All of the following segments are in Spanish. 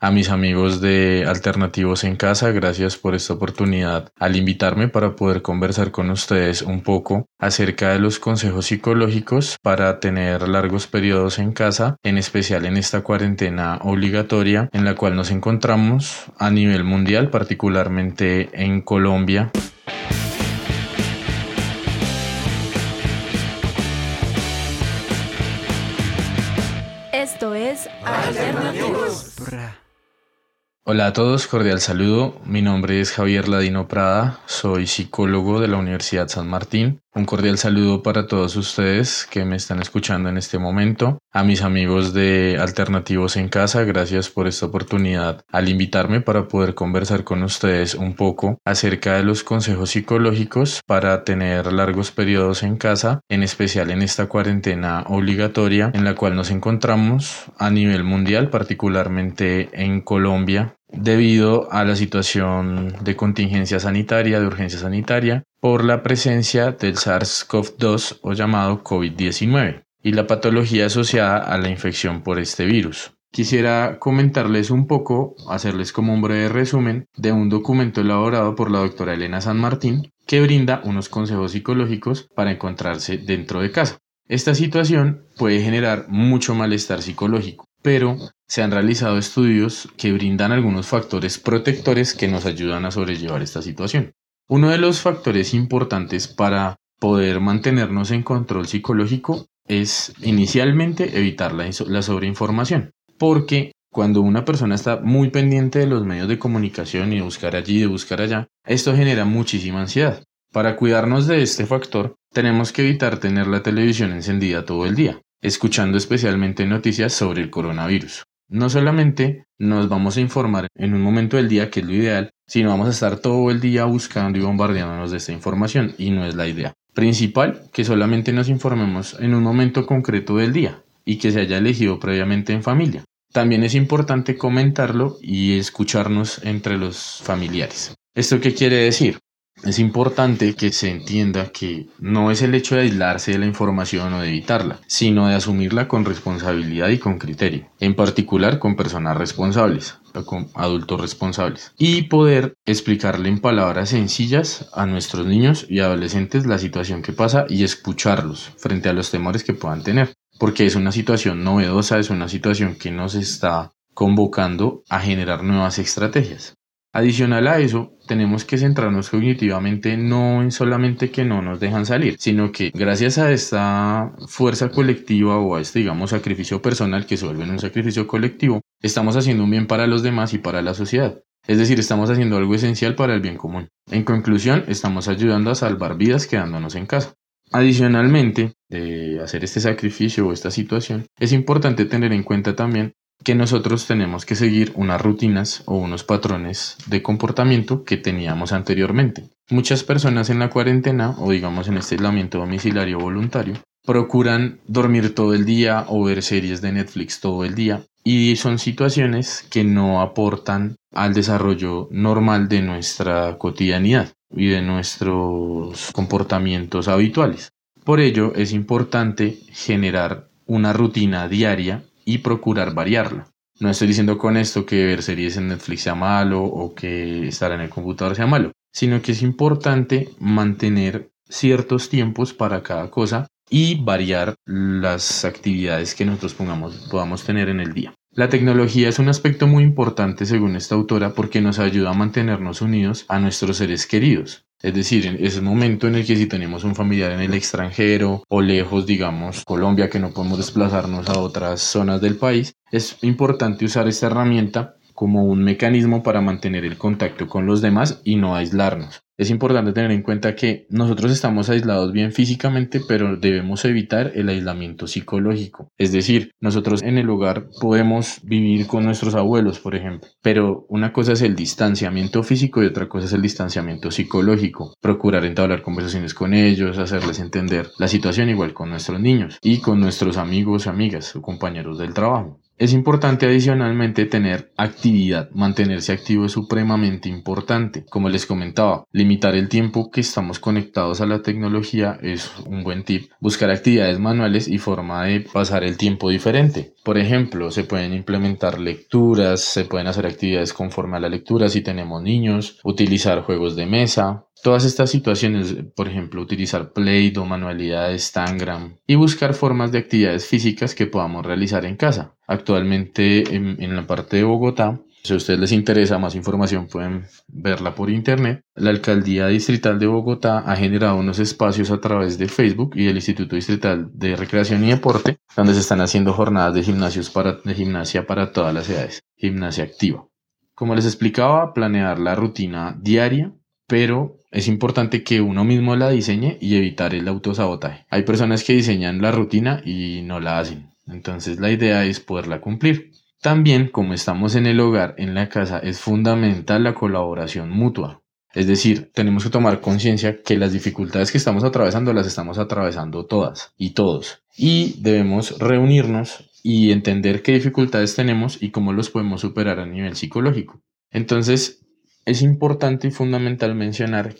A mis amigos de Alternativos en Casa, gracias por esta oportunidad al invitarme para poder conversar con ustedes un poco acerca de los consejos psicológicos para tener largos periodos en casa, en especial en esta cuarentena obligatoria en la cual nos encontramos a nivel mundial, particularmente en Colombia. Esto es Alternativos. Hola a todos, cordial saludo. Mi nombre es Javier Ladino Prada, soy psicólogo de la Universidad San Martín. Un cordial saludo para todos ustedes que me están escuchando en este momento. A mis amigos de Alternativos en Casa, gracias por esta oportunidad al invitarme para poder conversar con ustedes un poco acerca de los consejos psicológicos para tener largos periodos en casa, en especial en esta cuarentena obligatoria en la cual nos encontramos a nivel mundial, particularmente en Colombia, debido a la situación de contingencia sanitaria, de urgencia sanitaria, por la presencia del SARS-CoV-2 o llamado COVID-19 y la patología asociada a la infección por este virus. Quisiera comentarles un poco, hacerles como un breve resumen de un documento elaborado por la doctora Elena San Martín que brinda unos consejos psicológicos para encontrarse dentro de casa. Esta situación puede generar mucho malestar psicológico, pero se han realizado estudios que brindan algunos factores protectores que nos ayudan a sobrellevar esta situación. Uno de los factores importantes para poder mantenernos en control psicológico es inicialmente evitar la, sobreinformación, porque cuando una persona está muy pendiente de los medios de comunicación y de buscar allí y de buscar allá, esto genera muchísima ansiedad. Para cuidarnos de este factor, tenemos que evitar tener la televisión encendida todo el día, escuchando especialmente noticias sobre el coronavirus. No solamente nos vamos a informar en un momento del día, que es lo ideal, sino vamos a estar todo el día buscando y bombardeándonos de esta información, y no es la idea. Principal, que solamente nos informemos en un momento concreto del día y que se haya elegido previamente en familia. También es importante comentarlo y escucharnos entre los familiares. ¿Esto qué quiere decir? Es importante que se entienda que no es el hecho de aislarse de la información o de evitarla, sino de asumirla con responsabilidad y con criterio, en particular con personas responsables con adultos responsables, y poder explicarle en palabras sencillas a nuestros niños y adolescentes la situación que pasa y escucharlos frente a los temores que puedan tener, porque es una situación novedosa, es una situación que nos está convocando a generar nuevas estrategias. Adicional a eso, tenemos que centrarnos cognitivamente no en solamente que no nos dejan salir, sino que gracias a esta fuerza colectiva o a este, digamos, sacrificio personal que se vuelve en un sacrificio colectivo, estamos haciendo un bien para los demás y para la sociedad. Es decir, estamos haciendo algo esencial para el bien común. En conclusión, estamos ayudando a salvar vidas quedándonos en casa. Adicionalmente, de hacer este sacrificio o esta situación, es importante tener en cuenta también que nosotros tenemos que seguir unas rutinas o unos patrones de comportamiento que teníamos anteriormente. Muchas personas en la cuarentena o digamos en este aislamiento domiciliario voluntario procuran dormir todo el día o ver series de Netflix todo el día y son situaciones que no aportan al desarrollo normal de nuestra cotidianidad y de nuestros comportamientos habituales. Por ello es importante generar una rutina diaria y procurar variarla. No estoy diciendo con esto que ver series en Netflix sea malo o que estar en el computador sea malo, sino que es importante mantener ciertos tiempos para cada cosa y variar las actividades que nosotros pongamos, podamos tener en el día. La tecnología es un aspecto muy importante según esta autora porque nos ayuda a mantenernos unidos a nuestros seres queridos. Es decir, en ese momento en el que si tenemos un familiar en el extranjero o lejos, digamos, Colombia, que no podemos desplazarnos a otras zonas del país, es importante usar esta herramienta como un mecanismo para mantener el contacto con los demás y no aislarnos. Es importante tener en cuenta que nosotros estamos aislados bien físicamente, pero debemos evitar el aislamiento psicológico. Es decir, nosotros en el hogar podemos vivir con nuestros abuelos, por ejemplo, pero una cosa es el distanciamiento físico y otra cosa es el distanciamiento psicológico. Procurar entablar conversaciones con ellos, hacerles entender la situación igual con nuestros niños y con nuestros amigos, amigas o compañeros del trabajo. Es importante adicionalmente tener actividad, mantenerse activo es supremamente importante. Como les comentaba, limitar el tiempo que estamos conectados a la tecnología es un buen tip. Buscar actividades manuales y forma de pasar el tiempo diferente. Por ejemplo, se pueden implementar lecturas, se pueden hacer actividades conforme a la lectura si tenemos niños, utilizar juegos de mesa, Todas estas situaciones, por ejemplo, utilizar Play-Doh, manualidades, Tangram y buscar formas de actividades físicas que podamos realizar en casa. Actualmente en, la parte de Bogotá, si a ustedes les interesa más información pueden verla por internet. La Alcaldía Distrital de Bogotá ha generado unos espacios a través de Facebook y el Instituto Distrital de Recreación y Deporte, donde se están haciendo jornadas de, gimnasios para, de gimnasia para todas las edades, gimnasia activa. Como les explicaba, planear la rutina diaria pero es importante que uno mismo la diseñe y evitar el autosabotaje. Hay personas que diseñan la rutina y no la hacen, entonces la idea es poderla cumplir. También, como estamos en el hogar, en la casa, es fundamental la colaboración mutua. Es decir, tenemos que tomar conciencia que las dificultades que estamos atravesando las estamos atravesando todas y todos. Y debemos reunirnos y entender qué dificultades tenemos y cómo los podemos superar a nivel psicológico. Entonces, es importante y fundamental mencionar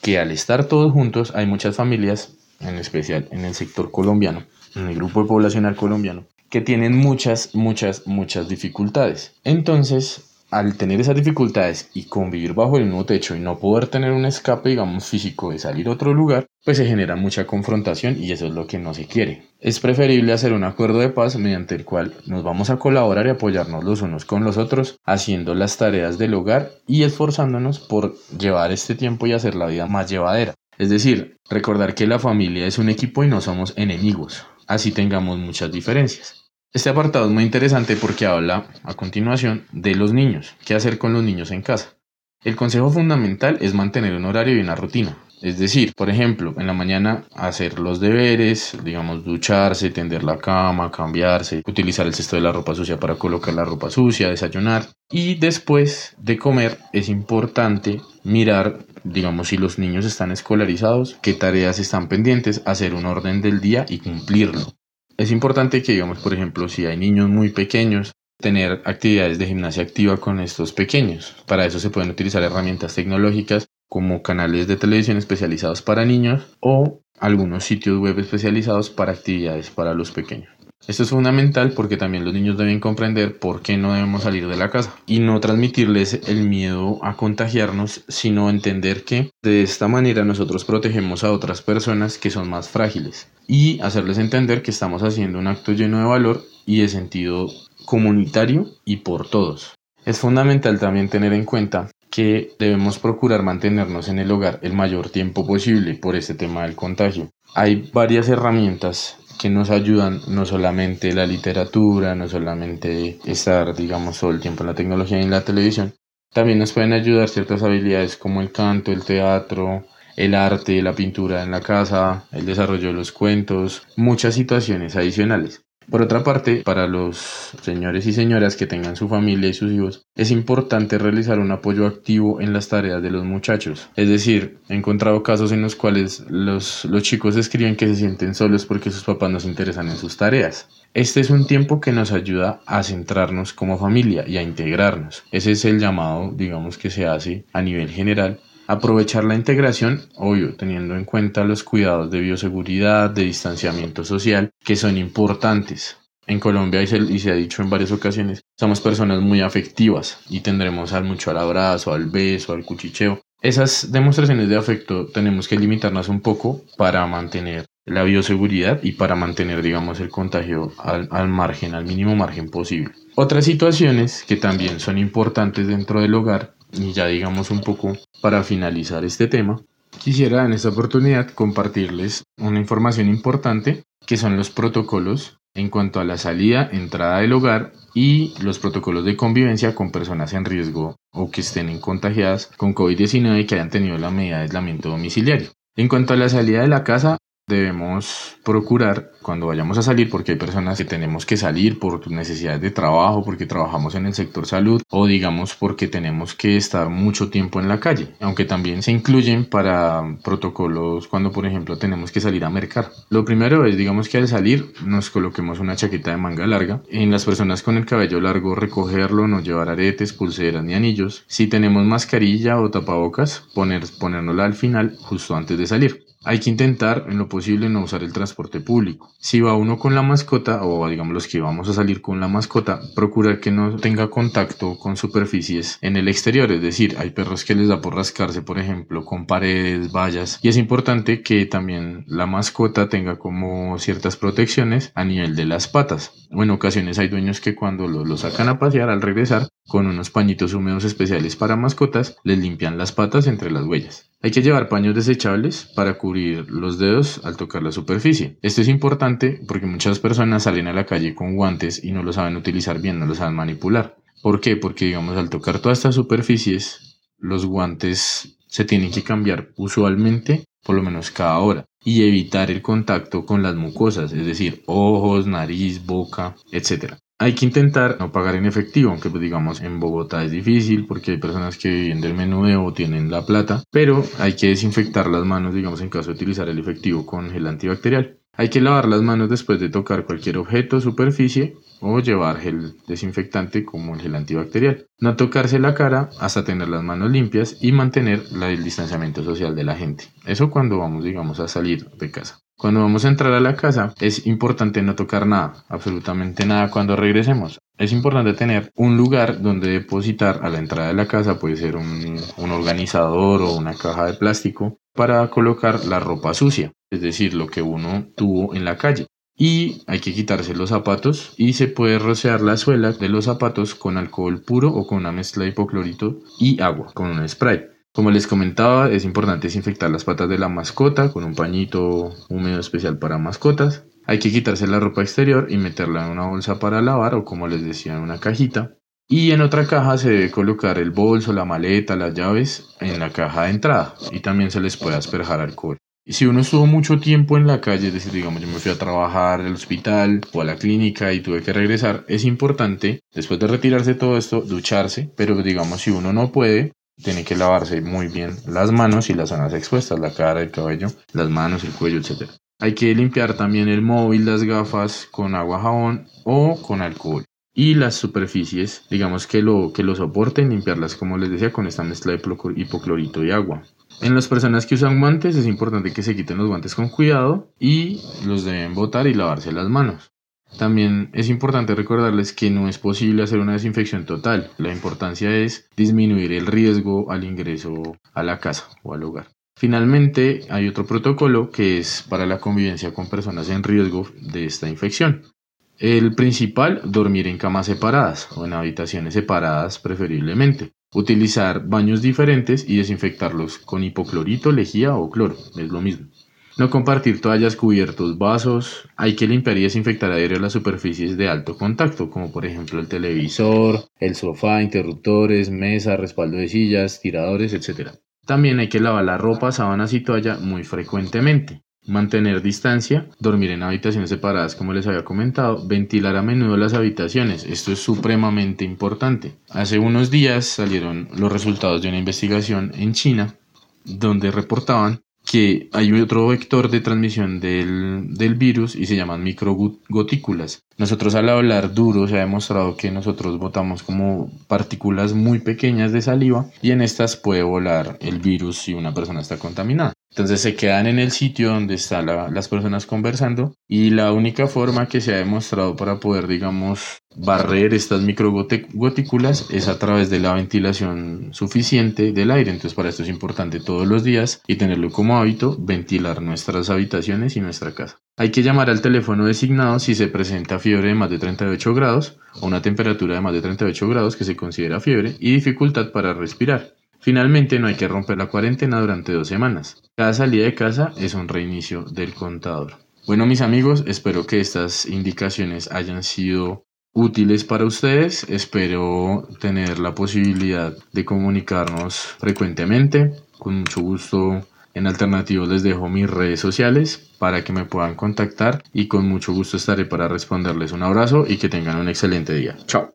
que al estar todos juntos hay muchas familias, en especial en el sector colombiano, en el grupo poblacional colombiano, que tienen muchas, muchas, muchas dificultades. Entonces, al tener esas dificultades y convivir bajo el mismo techo y no poder tener un escape, digamos, físico de salir a otro lugar, pues se genera mucha confrontación y eso es lo que no se quiere. Es preferible hacer un acuerdo de paz mediante el cual nos vamos a colaborar y apoyarnos los unos con los otros, haciendo las tareas del hogar y esforzándonos por llevar este tiempo y hacer la vida más llevadera. Es decir, recordar que la familia es un equipo y no somos enemigos, así tengamos muchas diferencias. Este apartado es muy interesante porque habla a continuación de los niños, qué hacer con los niños en casa. El consejo fundamental es mantener un horario y una rutina. Es decir, por ejemplo, en la mañana hacer los deberes, digamos ducharse, tender la cama, cambiarse, utilizar el cesto de la ropa sucia para colocar la ropa sucia, desayunar. Y después de comer es importante mirar, digamos, si los niños están escolarizados, qué tareas están pendientes, hacer un orden del día y cumplirlo. Es importante que, digamos, por ejemplo, si hay niños muy pequeños, tener actividades de gimnasia activa con estos pequeños. Para eso se pueden utilizar herramientas tecnológicas como canales de televisión especializados para niños o algunos sitios web especializados para actividades para los pequeños. Esto es fundamental porque también los niños deben comprender por qué no debemos salir de la casa y no transmitirles el miedo a contagiarnos, sino entender que de esta manera nosotros protegemos a otras personas que son más frágiles y hacerles entender que estamos haciendo un acto lleno de valor y de sentido comunitario y por todos. Es fundamental también tener en cuenta que debemos procurar mantenernos en el hogar el mayor tiempo posible por este tema del contagio. Hay varias herramientas que nos ayudan no solamente la literatura, no solamente estar, digamos, todo el tiempo en la tecnología y en la televisión, también nos pueden ayudar ciertas habilidades como el canto, el teatro, el arte, la pintura en la casa, el desarrollo de los cuentos, muchas situaciones adicionales. Por otra parte, para los señores y señoras que tengan su familia y sus hijos, es importante realizar un apoyo activo en las tareas de los muchachos. Es decir, he encontrado casos en los cuales los, los chicos escriben que se sienten solos porque sus papás no se interesan en sus tareas. Este es un tiempo que nos ayuda a centrarnos como familia y a integrarnos. Ese es el llamado, digamos, que se hace a nivel general Aprovechar la integración, obvio, teniendo en cuenta los cuidados de bioseguridad, de distanciamiento social, que son importantes. En Colombia, y se, ha dicho en varias ocasiones, somos personas muy afectivas y tendremos al mucho al abrazo, al beso, al cuchicheo. Esas demostraciones de afecto tenemos que limitarnos un poco para mantener la bioseguridad y para mantener, digamos, el contagio al, al margen, al mínimo margen posible. Otras situaciones que también son importantes dentro del hogar y ya digamos un poco para finalizar este tema, quisiera en esta oportunidad compartirles una información importante que son los protocolos en cuanto a la salida, entrada del hogar y los protocolos de convivencia con personas en riesgo o que estén contagiadas con COVID-19 y que hayan tenido la medida de aislamiento domiciliario. En cuanto a la salida de la casa, debemos procurar cuando vayamos a salir, porque hay personas que tenemos que salir por necesidades de trabajo, porque trabajamos en el sector salud o digamos porque tenemos que estar mucho tiempo en la calle, aunque también se incluyen para protocolos cuando por ejemplo tenemos que salir a mercar. Lo primero es digamos que al salir nos coloquemos una chaqueta de manga larga. En las personas con el cabello largo recogerlo, no llevar aretes, pulseras ni anillos. Si tenemos mascarilla o tapabocas, poner, ponérnosla al final justo antes de salir. Hay que intentar en lo posible no usar el transporte público. Si va uno con la mascota o digamos los que vamos a salir con la mascota, procurar que no tenga contacto con superficies en el exterior. Es decir, hay perros que les da por rascarse, por ejemplo, con paredes, vallas. Y es importante que también la mascota tenga como ciertas protecciones a nivel de las patas. O en ocasiones hay dueños que cuando lo, sacan a pasear al regresar con unos pañitos húmedos especiales para mascotas, les limpian las patas entre las huellas. Hay que llevar paños desechables para cubrir los dedos al tocar la superficie. Esto es importante porque muchas personas salen a la calle con guantes y no lo saben utilizar bien, no lo saben manipular. ¿Por qué? Porque digamos al tocar todas estas superficies, los guantes se tienen que cambiar usualmente por lo menos cada hora y evitar el contacto con las mucosas, es decir, ojos, nariz, boca, etc. Hay que intentar no pagar en efectivo, aunque pues, digamos en Bogotá es difícil porque hay personas que viven del menudeo o tienen la plata, pero hay que desinfectar las manos, digamos en caso de utilizar el efectivo con gel antibacterial. Hay que lavar las manos después de tocar cualquier objeto superficie o llevar gel desinfectante como el gel antibacterial. No tocarse la cara hasta tener las manos limpias y mantener el distanciamiento social de la gente. Eso cuando vamos, digamos, a salir de casa. Cuando vamos a entrar a la casa es importante no tocar nada, absolutamente nada cuando regresemos. Es importante tener un lugar donde depositar a la entrada de la casa, puede ser un, un organizador o una caja de plástico, para colocar la ropa sucia, es decir, lo que uno tuvo en la calle. Y hay que quitarse los zapatos y se puede rociar la suela de los zapatos con alcohol puro o con una mezcla de hipoclorito y agua, con un spray. Como les comentaba, es importante desinfectar las patas de la mascota con un pañito húmedo especial para mascotas. Hay que quitarse la ropa exterior y meterla en una bolsa para lavar o como les decía en una cajita. Y en otra caja se debe colocar el bolso, la maleta, las llaves en la caja de entrada y también se les puede asperjar alcohol. Y si uno estuvo mucho tiempo en la calle, es decir, digamos, yo me fui a trabajar al hospital o a la clínica y tuve que regresar, es importante, después de retirarse todo esto, ducharse, pero digamos, si uno no puede, tiene que lavarse muy bien las manos y las zonas expuestas, la cara, el cabello, las manos, el cuello, etc. Hay que limpiar también el móvil, las gafas con agua jabón o con alcohol. Y las superficies, digamos que lo, que lo soporten, limpiarlas como les decía con esta mezcla de hipoclorito y agua. En las personas que usan guantes es importante que se quiten los guantes con cuidado y los deben botar y lavarse las manos. También es importante recordarles que no es posible hacer una desinfección total. La importancia es disminuir el riesgo al ingreso a la casa o al hogar. Finalmente, hay otro protocolo que es para la convivencia con personas en riesgo de esta infección. El principal, dormir en camas separadas o en habitaciones separadas preferiblemente. Utilizar baños diferentes y desinfectarlos con hipoclorito, lejía o cloro, es lo mismo. No compartir toallas, cubiertos, vasos. Hay que limpiar y desinfectar a diario las superficies de alto contacto, como por ejemplo el televisor, el sofá, interruptores, mesa, respaldo de sillas, tiradores, etc. También hay que lavar la ropa, sábanas y toalla muy frecuentemente. Mantener distancia, dormir en habitaciones separadas como les había comentado, ventilar a menudo las habitaciones, esto es supremamente importante. Hace unos días salieron los resultados de una investigación en China donde reportaban que hay otro vector de transmisión del, del virus y se llaman microgotículas. Nosotros al hablar duro se ha demostrado que nosotros botamos como partículas muy pequeñas de saliva y en estas puede volar el virus si una persona está contaminada. Entonces se quedan en el sitio donde están las personas conversando y la única forma que se ha demostrado para poder, digamos, barrer estas microgotículas es a través de la ventilación suficiente del aire. Entonces para esto es importante todos los días y tenerlo como hábito, ventilar nuestras habitaciones y nuestra casa. Hay que llamar al teléfono designado si se presenta fiebre de más de 38 grados o una temperatura de más de 38 grados que se considera fiebre y dificultad para respirar. Finalmente, no hay que romper la cuarentena durante dos semanas. Cada salida de casa es un reinicio del contador. Bueno, mis amigos, espero que estas indicaciones hayan sido útiles para ustedes. Espero tener la posibilidad de comunicarnos frecuentemente. Con mucho gusto En alternativo les dejo mis redes sociales para que me puedan contactar y con mucho gusto estaré para responderles un abrazo y que tengan un excelente día. Chao.